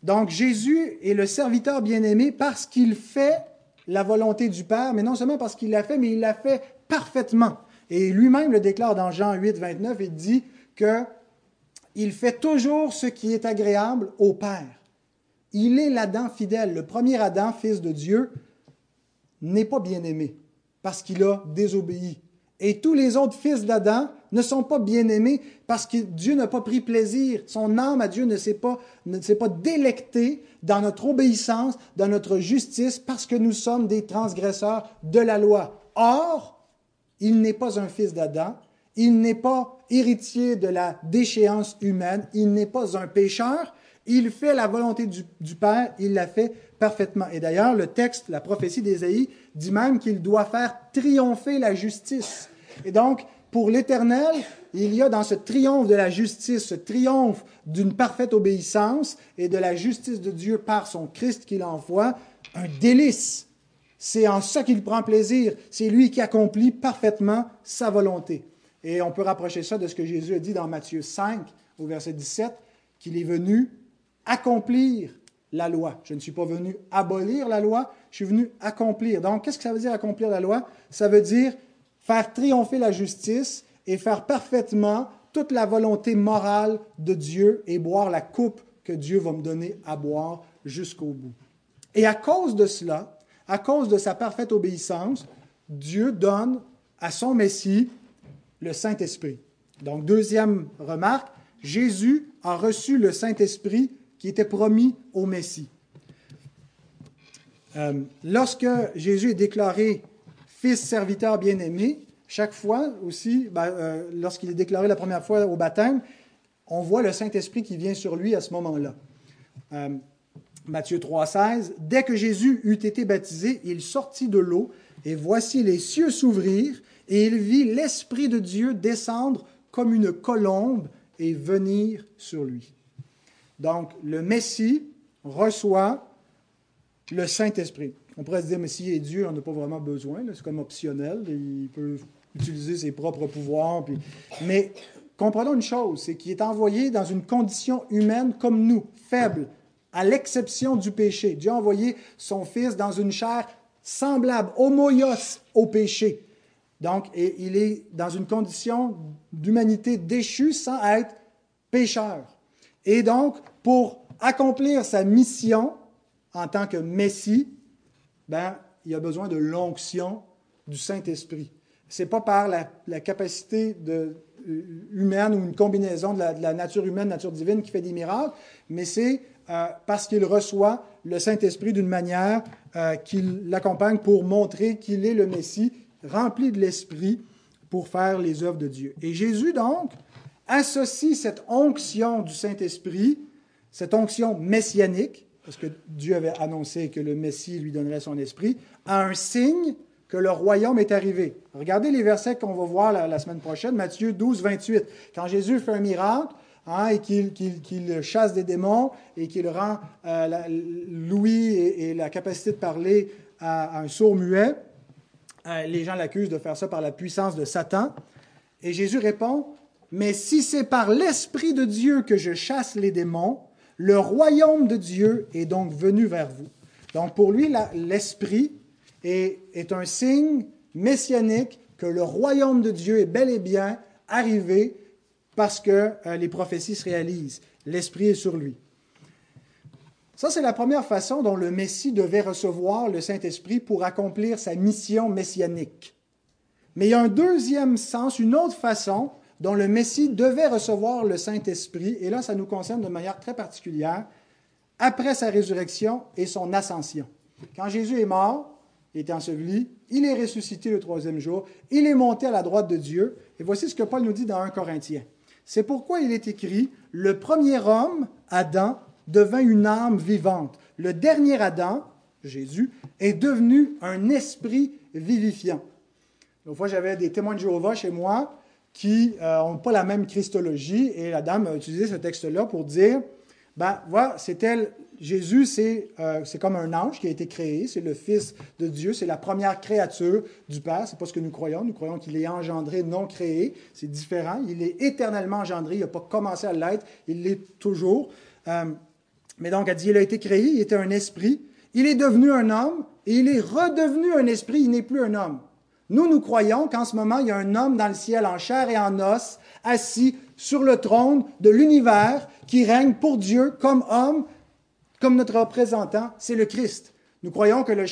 Donc Jésus est le serviteur bien-aimé parce qu'il fait la volonté du Père, mais non seulement parce qu'il l'a fait, mais il l'a fait parfaitement. Et lui-même le déclare dans Jean 8, 29, il dit que il fait toujours ce qui est agréable au Père. Il est l'Adam fidèle. Le premier Adam, fils de Dieu, n'est pas bien-aimé parce qu'il a désobéi. Et tous les autres fils d'Adam ne sont pas bien-aimés parce que Dieu n'a pas pris plaisir. Son âme à Dieu ne s'est pas, pas délectée dans notre obéissance, dans notre justice, parce que nous sommes des transgresseurs de la loi. Or, il n'est pas un fils d'Adam, il n'est pas héritier de la déchéance humaine, il n'est pas un pécheur, il fait la volonté du, du Père, il la fait parfaitement. Et d'ailleurs, le texte, la prophétie d'Ésaïe, dit même qu'il doit faire triompher la justice. Et donc, pour l'Éternel, il y a dans ce triomphe de la justice, ce triomphe d'une parfaite obéissance et de la justice de Dieu par son Christ qu'il envoie, un délice. C'est en ça qu'il prend plaisir. C'est lui qui accomplit parfaitement sa volonté. Et on peut rapprocher ça de ce que Jésus a dit dans Matthieu 5, au verset 17, qu'il est venu accomplir la loi. Je ne suis pas venu abolir la loi, je suis venu accomplir. Donc, qu'est-ce que ça veut dire accomplir la loi? Ça veut dire faire triompher la justice et faire parfaitement toute la volonté morale de Dieu et boire la coupe que Dieu va me donner à boire jusqu'au bout. Et à cause de cela, à cause de sa parfaite obéissance, Dieu donne à son Messie le Saint-Esprit. Donc, deuxième remarque, Jésus a reçu le Saint-Esprit qui était promis au Messie. Euh, lorsque Jésus est déclaré fils serviteur bien-aimé, chaque fois aussi, ben, euh, lorsqu'il est déclaré la première fois au baptême, on voit le Saint-Esprit qui vient sur lui à ce moment-là. Euh, Matthieu 3,16 Dès que Jésus eut été baptisé, il sortit de l'eau, et voici les cieux s'ouvrir, et il vit l'Esprit de Dieu descendre comme une colombe et venir sur lui. Donc, le Messie reçoit le Saint-Esprit. On pourrait se dire, mais s'il est Dieu, on n'a pas vraiment besoin, c'est comme optionnel, il peut utiliser ses propres pouvoirs. Mais comprenons une chose, c'est qu'il est envoyé dans une condition humaine comme nous, faible, à l'exception du péché. Dieu a envoyé son Fils dans une chair semblable, homoios au péché. Donc, il est dans une condition d'humanité déchue sans être pécheur. Et donc, pour accomplir sa mission en tant que Messie, ben, il a besoin de l'onction du Saint-Esprit. Ce n'est pas par la, capacité de, euh, humaine ou une combinaison de la, nature humaine, nature divine qui fait des miracles, mais c'est euh, parce qu'il reçoit le Saint-Esprit d'une manière euh, qui l'accompagne pour montrer qu'il est le Messie, rempli de l'Esprit pour faire les œuvres de Dieu. Et Jésus, donc, associe cette onction du Saint-Esprit, cette onction messianique, parce que Dieu avait annoncé que le Messie lui donnerait son esprit, à un signe que le royaume est arrivé. Regardez les versets qu'on va voir la, semaine prochaine, Matthieu 12, 28. Quand Jésus fait un miracle, hein, et qu'il chasse des démons et qu'il rend euh, l'ouïe et, la capacité de parler à, un sourd muet, euh, les gens l'accusent de faire ça par la puissance de Satan. Et Jésus répond, mais si c'est par l'Esprit de Dieu que je chasse les démons, le royaume de Dieu est donc venu vers vous. Donc pour lui, l'Esprit est, est, un signe messianique que le royaume de Dieu est bel et bien arrivé parce que euh, les prophéties se réalisent. L'Esprit est sur lui. Ça, c'est la première façon dont le Messie devait recevoir le Saint-Esprit pour accomplir sa mission messianique. Mais il y a un deuxième sens, une autre façon dont le Messie devait recevoir le Saint-Esprit, et là ça nous concerne de manière très particulière, après sa résurrection et son ascension. Quand Jésus est mort, il est enseveli, il est ressuscité le troisième jour, il est monté à la droite de Dieu, et voici ce que Paul nous dit dans 1 Corinthiens. C'est pourquoi il est écrit, le premier homme, Adam, devint une âme vivante. Le dernier Adam, Jésus, est devenu un esprit vivifiant. Une fois, j'avais des témoins de Jéhovah chez moi, qui n'ont euh, pas la même christologie. Et la dame a utilisé ce texte-là pour dire, ben voilà, c'est elle, Jésus, euh, c'est comme un ange qui a été créé, c'est le Fils de Dieu, c'est la première créature du Père. C'est pas ce que nous croyons. Nous croyons qu'il est engendré, non créé. C'est différent. Il est éternellement engendré. Il n'a pas commencé à l'être. Il l'est toujours. Euh, Mais donc, elle dit, il a été créé, il était un esprit, il est devenu un homme, et il est redevenu un esprit, il n'est plus un homme. Nous, nous croyons qu'en ce moment, il y a un homme dans le ciel en chair et en os, assis sur le trône de l'univers, qui règne pour Dieu comme homme, comme notre représentant, c'est le Christ. Nous croyons que le,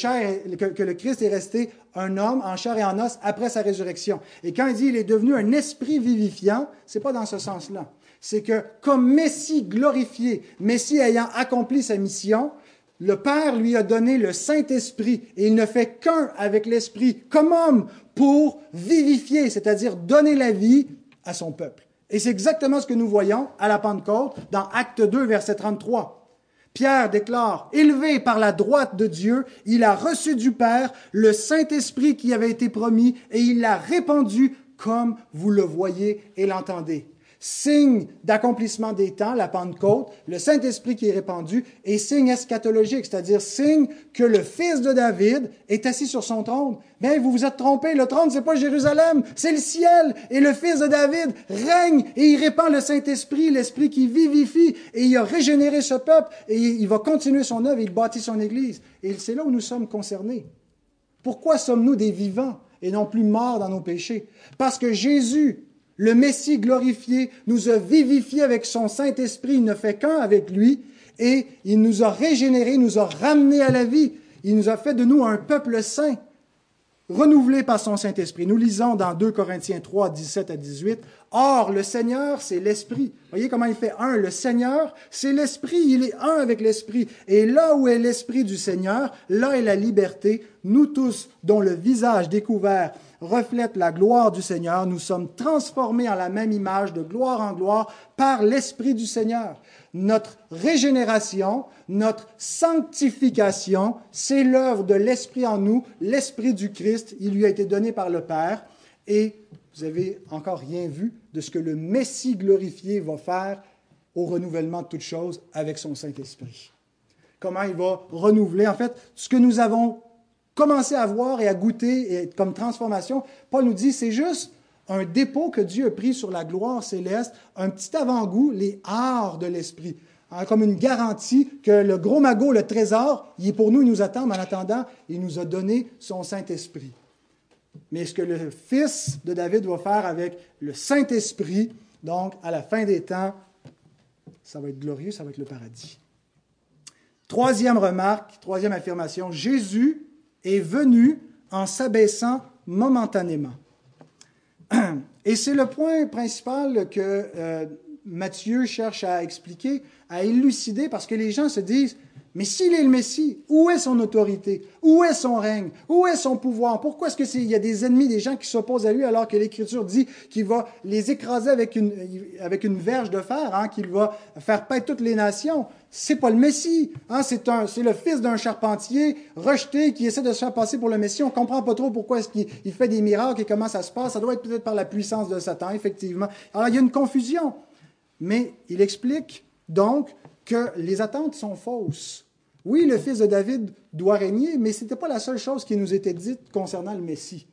que, le, Christ est resté un homme en chair et en os après sa résurrection. Et quand il dit qu'il est devenu un esprit vivifiant, c'est pas dans ce sens-là. C'est que comme Messie glorifié, Messie ayant accompli sa mission, le Père lui a donné le Saint-Esprit et il ne fait qu'un avec l'Esprit comme homme pour vivifier, c'est-à-dire donner la vie à son peuple. Et c'est exactement ce que nous voyons à la Pentecôte dans Acte 2, verset 33. Pierre déclare, élevé par la droite de Dieu, il a reçu du Père le Saint-Esprit qui avait été promis et il l'a répandu comme vous le voyez et l'entendez signe d'accomplissement des temps, la Pentecôte, le Saint-Esprit qui est répandu, et signe eschatologique, c'est-à-dire signe que le fils de David est assis sur son trône. Mais vous vous êtes trompé, le trône, c'est pas Jérusalem, c'est le ciel, et le fils de David règne, et il répand le Saint-Esprit, l'Esprit qui vivifie, et il a régénéré ce peuple, et il va continuer son œuvre, il bâtit son Église. Et c'est là où nous sommes concernés. Pourquoi sommes-nous des vivants et non plus morts dans nos péchés? Parce que Jésus le Messie glorifié nous a vivifiés avec son Saint-Esprit, il ne fait qu'un avec lui, et il nous a régénérés, nous a ramenés à la vie. Il nous a fait de nous un peuple saint, renouvelé par son Saint-Esprit. Nous lisons dans 2 Corinthiens 3, 17 à 18, Or, le Seigneur, c'est l'Esprit. Voyez comment il fait un. Le Seigneur, c'est l'Esprit. Il est un avec l'Esprit. Et là où est l'Esprit du Seigneur, là est la liberté. Nous tous, dont le visage découvert reflète la gloire du Seigneur, nous sommes transformés en la même image de gloire en gloire par l'Esprit du Seigneur. Notre régénération, notre sanctification, c'est l'œuvre de l'Esprit en nous, l'Esprit du Christ. Il lui a été donné par le Père. Et vous avez encore rien vu de ce que le Messie glorifié va faire au renouvellement de toutes choses avec son Saint-Esprit. Comment il va renouveler, en fait, ce que nous avons commencer à voir et à goûter et comme transformation, Paul nous dit, c'est juste un dépôt que Dieu a pris sur la gloire céleste, un petit avant-goût, les arts de l'esprit, hein, comme une garantie que le gros magot, le trésor, il est pour nous, il nous attend, mais en attendant, il nous a donné son Saint-Esprit. Mais ce que le Fils de David va faire avec le Saint-Esprit, donc à la fin des temps, ça va être glorieux, ça va être le paradis. Troisième remarque, troisième affirmation, Jésus est venu en s'abaissant momentanément. (clears throat) Et c'est le point principal que euh, Matthieu cherche à expliquer, à élucider, parce que les gens se disent, mais s'il est le Messie, où est son autorité? Où est son règne? Où est son pouvoir? Pourquoi est-ce qu'il y a des ennemis, des gens qui s'opposent à lui alors que l'Écriture dit qu'il va les écraser avec une, verge de fer, hein, qu'il va faire paître toutes les nations? C'est pas le Messie. Hein, c'est, un, c'est le fils d'un charpentier rejeté qui essaie de se faire passer pour le Messie. On comprend pas trop pourquoi qu'il il fait des miracles et comment ça se passe. Ça doit être peut-être par la puissance de Satan, effectivement. Alors il y a une confusion. Mais il explique donc que les attentes sont fausses. Oui, le fils de David doit régner, mais ce n'était pas la seule chose qui nous était dite concernant le Messie.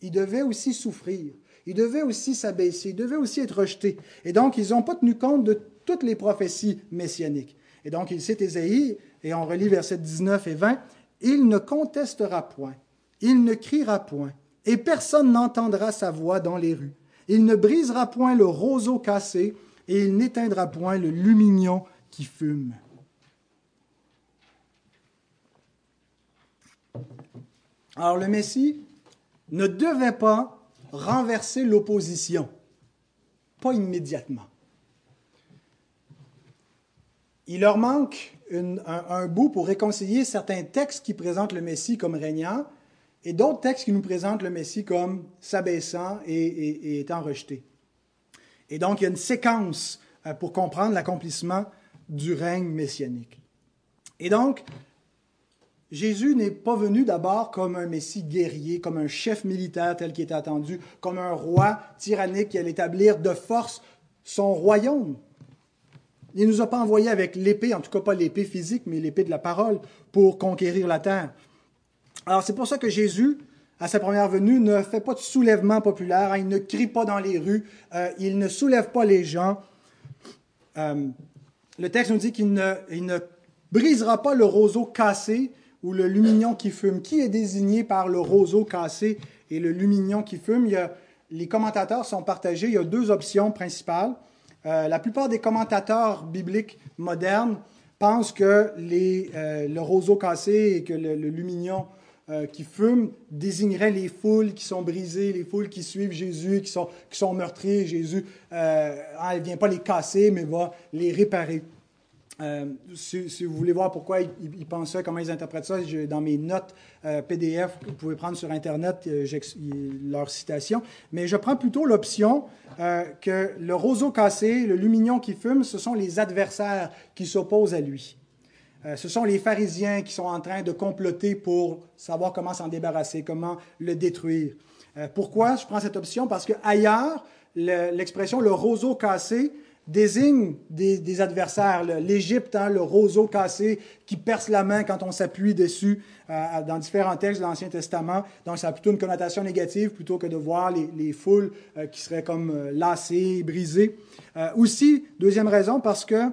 Il devait aussi souffrir. Il devait aussi s'abaisser. Il devait aussi être rejeté. Et donc, ils n'ont pas tenu compte de toutes les prophéties messianiques. Et donc, il cite Ésaïe, et on relit versets 19 et 20, Il ne contestera point, il ne criera point, et personne n'entendra sa voix dans les rues. Il ne brisera point le roseau cassé, et il n'éteindra point le lumignon qui fume. Alors le Messie ne devait pas renverser l'opposition, pas immédiatement. Il leur manque un, bout pour réconcilier certains textes qui présentent le Messie comme régnant et d'autres textes qui nous présentent le Messie comme s'abaissant et étant rejeté. Et donc il y a une séquence euh, pour comprendre l'accomplissement du règne messianique. Et donc, Jésus n'est pas venu d'abord comme un Messie guerrier, comme un chef militaire tel qu'il était attendu, comme un roi tyrannique qui allait établir de force son royaume. Il ne nous a pas envoyés avec l'épée, en tout cas pas l'épée physique, mais l'épée de la parole, pour conquérir la terre. Alors c'est pour ça que Jésus, à sa première venue, ne fait pas de soulèvement populaire, hein. il ne crie pas dans les rues, euh, il ne soulève pas les gens. Euh, le texte nous dit qu'il ne, brisera pas le roseau cassé ou le lumignon qui fume. Qui est désigné par le roseau cassé et le lumignon qui fume? Les commentateurs sont partagés. Il y a deux options principales. Euh, la plupart des commentateurs bibliques modernes pensent que euh, le roseau cassé et que le, le lumignon euh, qui fume désignerait les foules qui sont brisées, les foules qui suivent Jésus, qui sont, qui sont meurtries. Jésus, euh, ne vient pas les casser, mais va les réparer. Euh, si, vous voulez voir pourquoi ils, ils, pensent ça, comment ils interprètent ça, dans mes notes euh, PDF, vous pouvez prendre sur Internet euh, leur citation. Mais je prends plutôt l'option que le roseau cassé, le lumignon qui fume, ce sont les adversaires qui s'opposent à lui. Euh, ce sont les pharisiens qui sont en train de comploter pour savoir comment s'en débarrasser, comment le détruire. Euh, pourquoi je prends cette option? Parce qu'ailleurs, l'expression le, roseau cassé désigne des, adversaires. L'Égypte, hein, le roseau cassé qui perce la main quand on s'appuie dessus euh, dans différents textes de l'Ancien Testament. Donc, ça a plutôt une connotation négative plutôt que de voir les, les foules qui seraient comme lassées, brisées. aussi, deuxième raison, parce que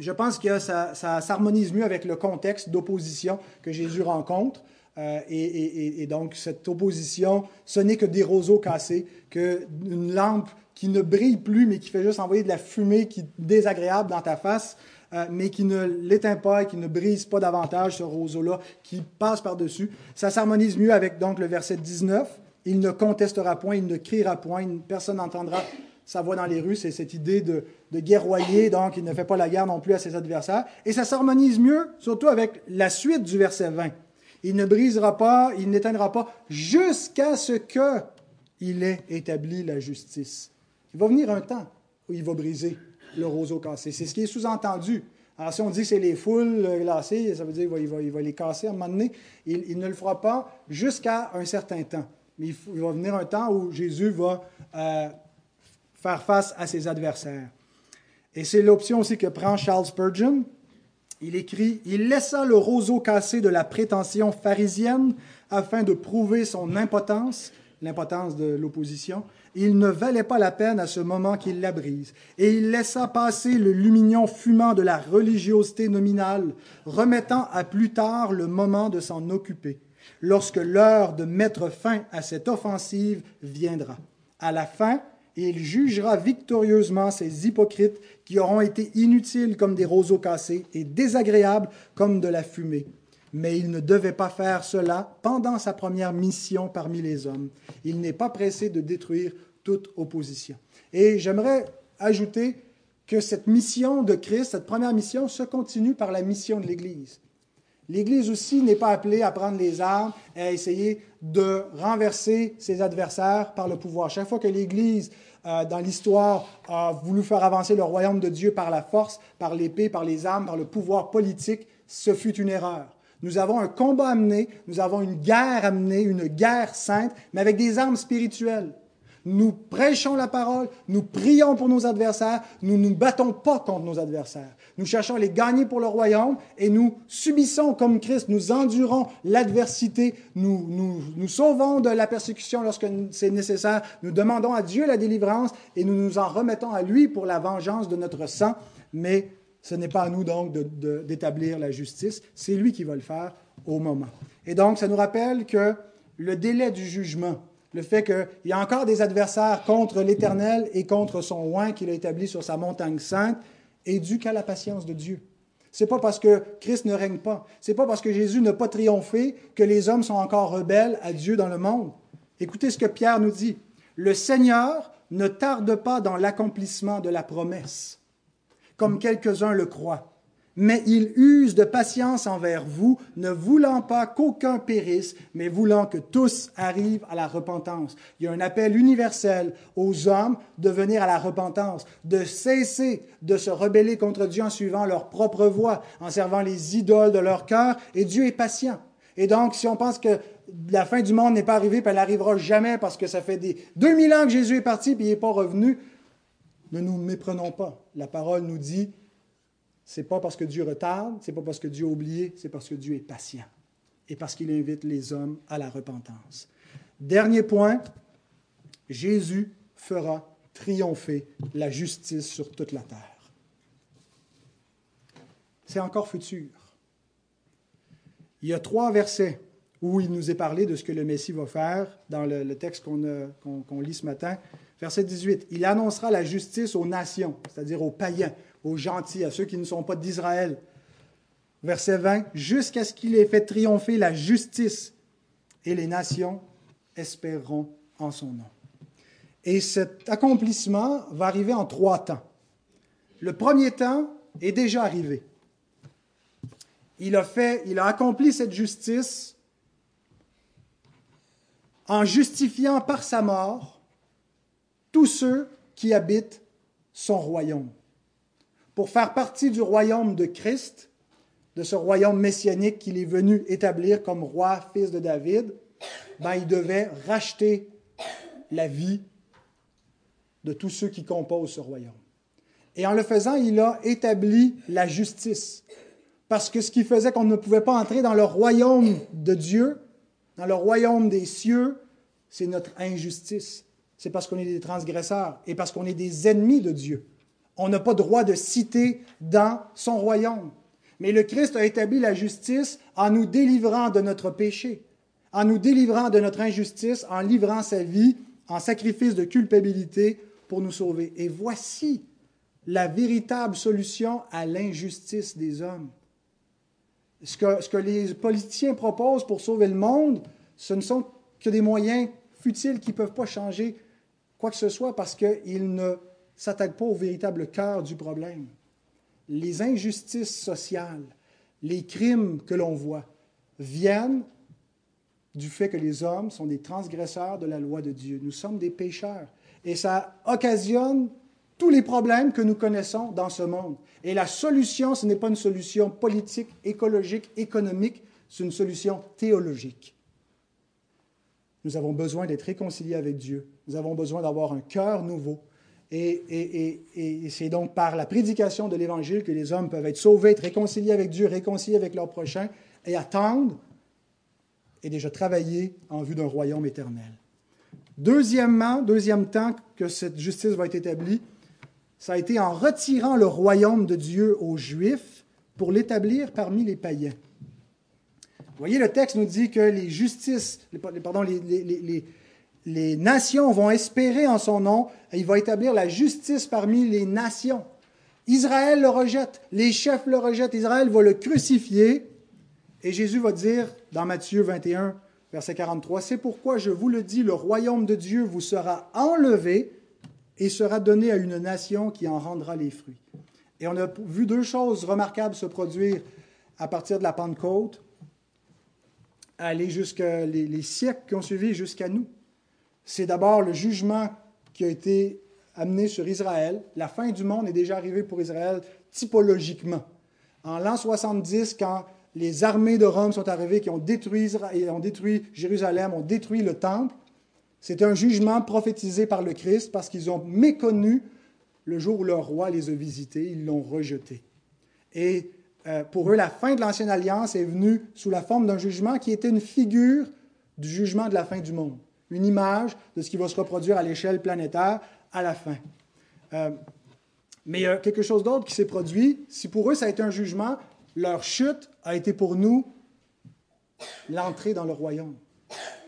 je pense que ça, s'harmonise mieux avec le contexte d'opposition que Jésus rencontre. Euh, et, donc, cette opposition, ce n'est que des roseaux cassés, qu'une lampe qui ne brille plus, mais qui fait juste envoyer de la fumée qui est désagréable dans ta face, euh, mais qui ne l'éteint pas et qui ne brise pas davantage ce roseau-là, qui passe par-dessus. Ça s'harmonise mieux avec donc le verset 19. Il ne contestera point, il ne criera point, personne n'entendra sa voix dans les rues, c'est cette idée de, de, guerroyer, donc il ne fait pas la guerre non plus à ses adversaires. Et ça s'harmonise mieux, surtout avec la suite du verset 20. Il ne brisera pas, il n'éteindra pas, jusqu'à ce que il ait établi la justice. Il va venir un temps où il va briser le roseau cassé. C'est ce qui est sous-entendu. Alors, si on dit que c'est les foules glacées, ça veut dire qu'il va, il va, les casser à un moment donné. Il, ne le fera pas jusqu'à un certain temps. Mais il, va venir un temps où Jésus va euh, faire face à ses adversaires. Et c'est l'option aussi que prend Charles Spurgeon. Il écrit Il laissa le roseau cassé de la prétention pharisienne afin de prouver son impotence, l'impotence de l'opposition. Il ne valait pas la peine à ce moment qu'il la brise. Et il laissa passer le lumignon fumant de la religiosité nominale, remettant à plus tard le moment de s'en occuper, lorsque l'heure de mettre fin à cette offensive viendra. À la fin, et il jugera victorieusement ces hypocrites qui auront été inutiles comme des roseaux cassés et désagréables comme de la fumée. Mais il ne devait pas faire cela pendant sa première mission parmi les hommes. Il n'est pas pressé de détruire toute opposition. Et j'aimerais ajouter que cette mission de Christ, cette première mission, se continue par la mission de l'Église. L'Église aussi n'est pas appelée à prendre les armes et à essayer de renverser ses adversaires par le pouvoir. Chaque fois que l'Église, euh, dans l'histoire, a voulu faire avancer le royaume de Dieu par la force, par l'épée, par les armes, par le pouvoir politique, ce fut une erreur. Nous avons un combat à mener, nous avons une guerre à mener, une guerre sainte, mais avec des armes spirituelles. Nous prêchons la parole, nous prions pour nos adversaires, nous ne nous battons pas contre nos adversaires. Nous cherchons à les gagner pour le royaume et nous subissons comme Christ, nous endurons l'adversité, nous, nous, nous sauvons de la persécution lorsque c'est nécessaire, nous demandons à Dieu la délivrance et nous nous en remettons à lui pour la vengeance de notre sang, mais ce n'est pas à nous donc d'établir la justice, c'est lui qui va le faire au moment. Et donc, ça nous rappelle que le délai du jugement, le fait qu'il y a encore des adversaires contre l'Éternel et contre son oint qu'il a établi sur sa montagne sainte, est dû qu'à la patience de Dieu. C'est pas parce que Christ ne règne pas, c'est pas parce que Jésus n'a pas triomphé que les hommes sont encore rebelles à Dieu dans le monde. Écoutez ce que Pierre nous dit. Le Seigneur ne tarde pas dans l'accomplissement de la promesse, comme quelques-uns le croient mais il use de patience envers vous, ne voulant pas qu'aucun périsse, mais voulant que tous arrivent à la repentance. Il y a un appel universel aux hommes de venir à la repentance, de cesser de se rebeller contre Dieu en suivant leur propre voie, en servant les idoles de leur cœur, et Dieu est patient. Et donc, si on pense que la fin du monde n'est pas arrivée, puis elle n'arrivera jamais parce que ça fait des 2000 ans que Jésus est parti, puis il n'est pas revenu, ne nous méprenons pas. La parole nous dit, c'est pas parce que Dieu retarde, c'est pas parce que Dieu a oublié, c'est parce que Dieu est patient et parce qu'il invite les hommes à la repentance. Dernier point, Jésus fera triompher la justice sur toute la terre. c'est encore futur. Il y a trois versets où il nous est parlé de ce que le Messie va faire dans le, texte qu'on lit ce matin. Verset 18, il annoncera la justice aux nations, c'est-à-dire aux païens, aux gentils, à ceux qui ne sont pas d'Israël. Verset 20, jusqu'à ce qu'il ait fait triompher la justice, et les nations espéreront en son nom. Et cet accomplissement va arriver en trois temps. Le premier temps est déjà arrivé. Il a fait, il a accompli cette justice en justifiant par sa mort tous ceux qui habitent son royaume. Pour faire partie du royaume de Christ, de ce royaume messianique qu'il est venu établir comme roi, fils de David, ben, il devait racheter la vie de tous ceux qui composent ce royaume. Et en le faisant, il a établi la justice. Parce que ce qui faisait qu'on ne pouvait pas entrer dans le royaume de Dieu, dans le royaume des cieux, c'est notre injustice. C'est parce qu'on est des transgresseurs et parce qu'on est des ennemis de Dieu. On n'a pas droit de citer dans son royaume. Mais le Christ a établi la justice en nous délivrant de notre péché, en nous délivrant de notre injustice, en livrant sa vie en sacrifice de culpabilité pour nous sauver. Et voici la véritable solution à l'injustice des hommes. Ce que, ce que, les politiciens proposent pour sauver le monde, ce ne sont que des moyens futiles qui ne peuvent pas changer quoi que ce soit parce qu'ils ne s'attaquent pas au véritable cœur du problème. Les injustices sociales, les crimes que l'on voit viennent du fait que les hommes sont des transgresseurs de la loi de Dieu. Nous sommes des pécheurs. Et ça occasionne tous les problèmes que nous connaissons dans ce monde. Et la solution, ce n'est pas une solution politique, écologique, économique, c'est une solution théologique. Nous avons besoin d'être réconciliés avec Dieu. Nous avons besoin d'avoir un cœur nouveau. Et, c'est donc par la prédication de l'Évangile que les hommes peuvent être sauvés, être réconciliés avec Dieu, réconciliés avec leur prochain et attendre et déjà travailler en vue d'un royaume éternel. Deuxièmement, deuxième temps que cette justice va être établie, ça a été en retirant le royaume de Dieu aux Juifs pour l'établir parmi les païens. Vous voyez, le texte nous dit que les justices, pardon, les, nations vont espérer en son nom et il va établir la justice parmi les nations. Israël le rejette, les chefs le rejettent, Israël va le crucifier et Jésus va dire dans Matthieu 21, verset 43, C'est pourquoi je vous le dis, le royaume de Dieu vous sera enlevé et sera donné à une nation qui en rendra les fruits. Et on a vu deux choses remarquables se produire à partir de la Pentecôte, aller jusqu'à les, les siècles qui ont suivi jusqu'à nous. C'est d'abord le jugement qui a été amené sur Israël. La fin du monde est déjà arrivée pour Israël typologiquement. En l'an 70, quand les armées de Rome sont arrivées, qui ont détruit, Jérusalem, ont détruit le temple. C'est un jugement prophétisé par le Christ parce qu'ils ont méconnu le jour où leur roi les a visités, ils l'ont rejeté. Et euh, pour eux, la fin de l'Ancienne Alliance est venue sous la forme d'un jugement qui était une figure du jugement de la fin du monde, une image de ce qui va se reproduire à l'échelle planétaire à la fin. Euh, mais il y a quelque chose d'autre qui s'est produit. Si pour eux, ça a été un jugement, leur chute a été pour nous l'entrée dans le royaume.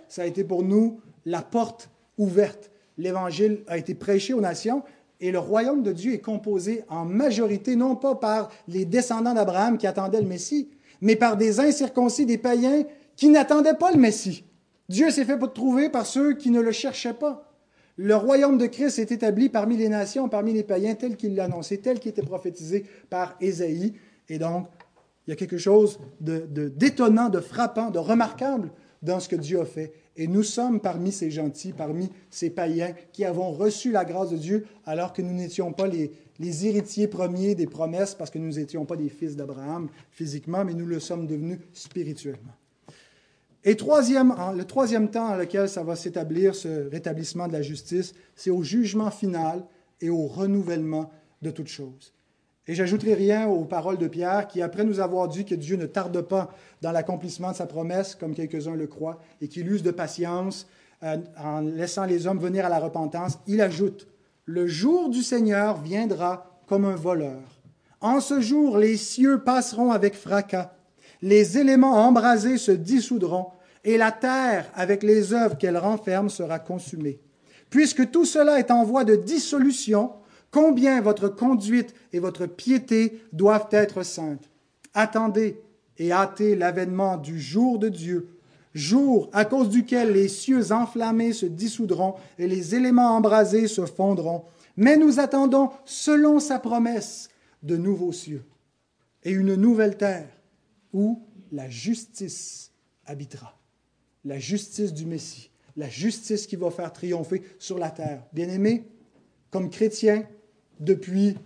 Ça a été pour nous la porte ouverte. L'Évangile a été prêché aux nations et le royaume de Dieu est composé en majorité non pas par les descendants d'Abraham qui attendaient le Messie, mais par des incirconcis, des païens qui n'attendaient pas le Messie. Dieu s'est fait trouver par ceux qui ne le cherchaient pas. Le royaume de Christ est établi parmi les nations, parmi les païens, tel qu'il l'a annoncé, tel qu'il était prophétisé par Ésaïe. Et donc, il y a quelque chose d'étonnant, de, de frappant, de remarquable dans ce que Dieu a fait. Et nous sommes parmi ces gentils, parmi ces païens qui avons reçu la grâce de Dieu alors que nous n'étions pas les, les, héritiers premiers des promesses parce que nous n'étions pas des fils d'Abraham physiquement, mais nous le sommes devenus spirituellement. Et troisième, le troisième temps dans lequel ça va s'établir, ce rétablissement de la justice, c'est au jugement final et au renouvellement de toutes choses. Et j'ajouterai rien aux paroles de Pierre qui, après nous avoir dit que Dieu ne tarde pas dans l'accomplissement de sa promesse, comme quelques-uns le croient, et qu'il use de patience euh, en laissant les hommes venir à la repentance, il ajoute, Le jour du Seigneur viendra comme un voleur. En ce jour, les cieux passeront avec fracas, les éléments embrasés se dissoudront, et la terre, avec les œuvres qu'elle renferme, sera consumée. Puisque tout cela est en voie de dissolution, combien votre conduite et votre piété doivent être saintes. Attendez et hâtez l'avènement du jour de Dieu, jour à cause duquel les cieux enflammés se dissoudront et les éléments embrasés se fondront. Mais nous attendons, selon sa promesse, de nouveaux cieux et une nouvelle terre où la justice habitera. La justice du Messie, la justice qui va faire triompher sur la terre. Bien-aimés, comme chrétiens, depuis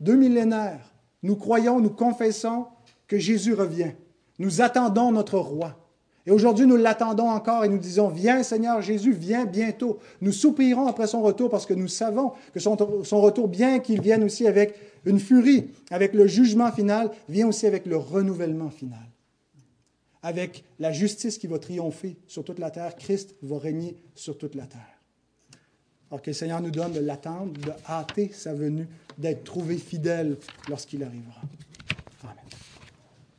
deux millénaires, nous croyons, nous confessons que Jésus revient. Nous attendons notre roi. Et aujourd'hui, nous l'attendons encore et nous disons, viens Seigneur Jésus, viens bientôt. Nous soupirons après son retour parce que nous savons que son, retour, bien qu'il vienne aussi avec une furie, avec le jugement final, vient aussi avec le renouvellement final. Avec la justice qui va triompher sur toute la terre, Christ va régner sur toute la terre. Alors que le Seigneur nous donne de l'attendre, de hâter sa venue, d'être trouvé fidèle lorsqu'il arrivera.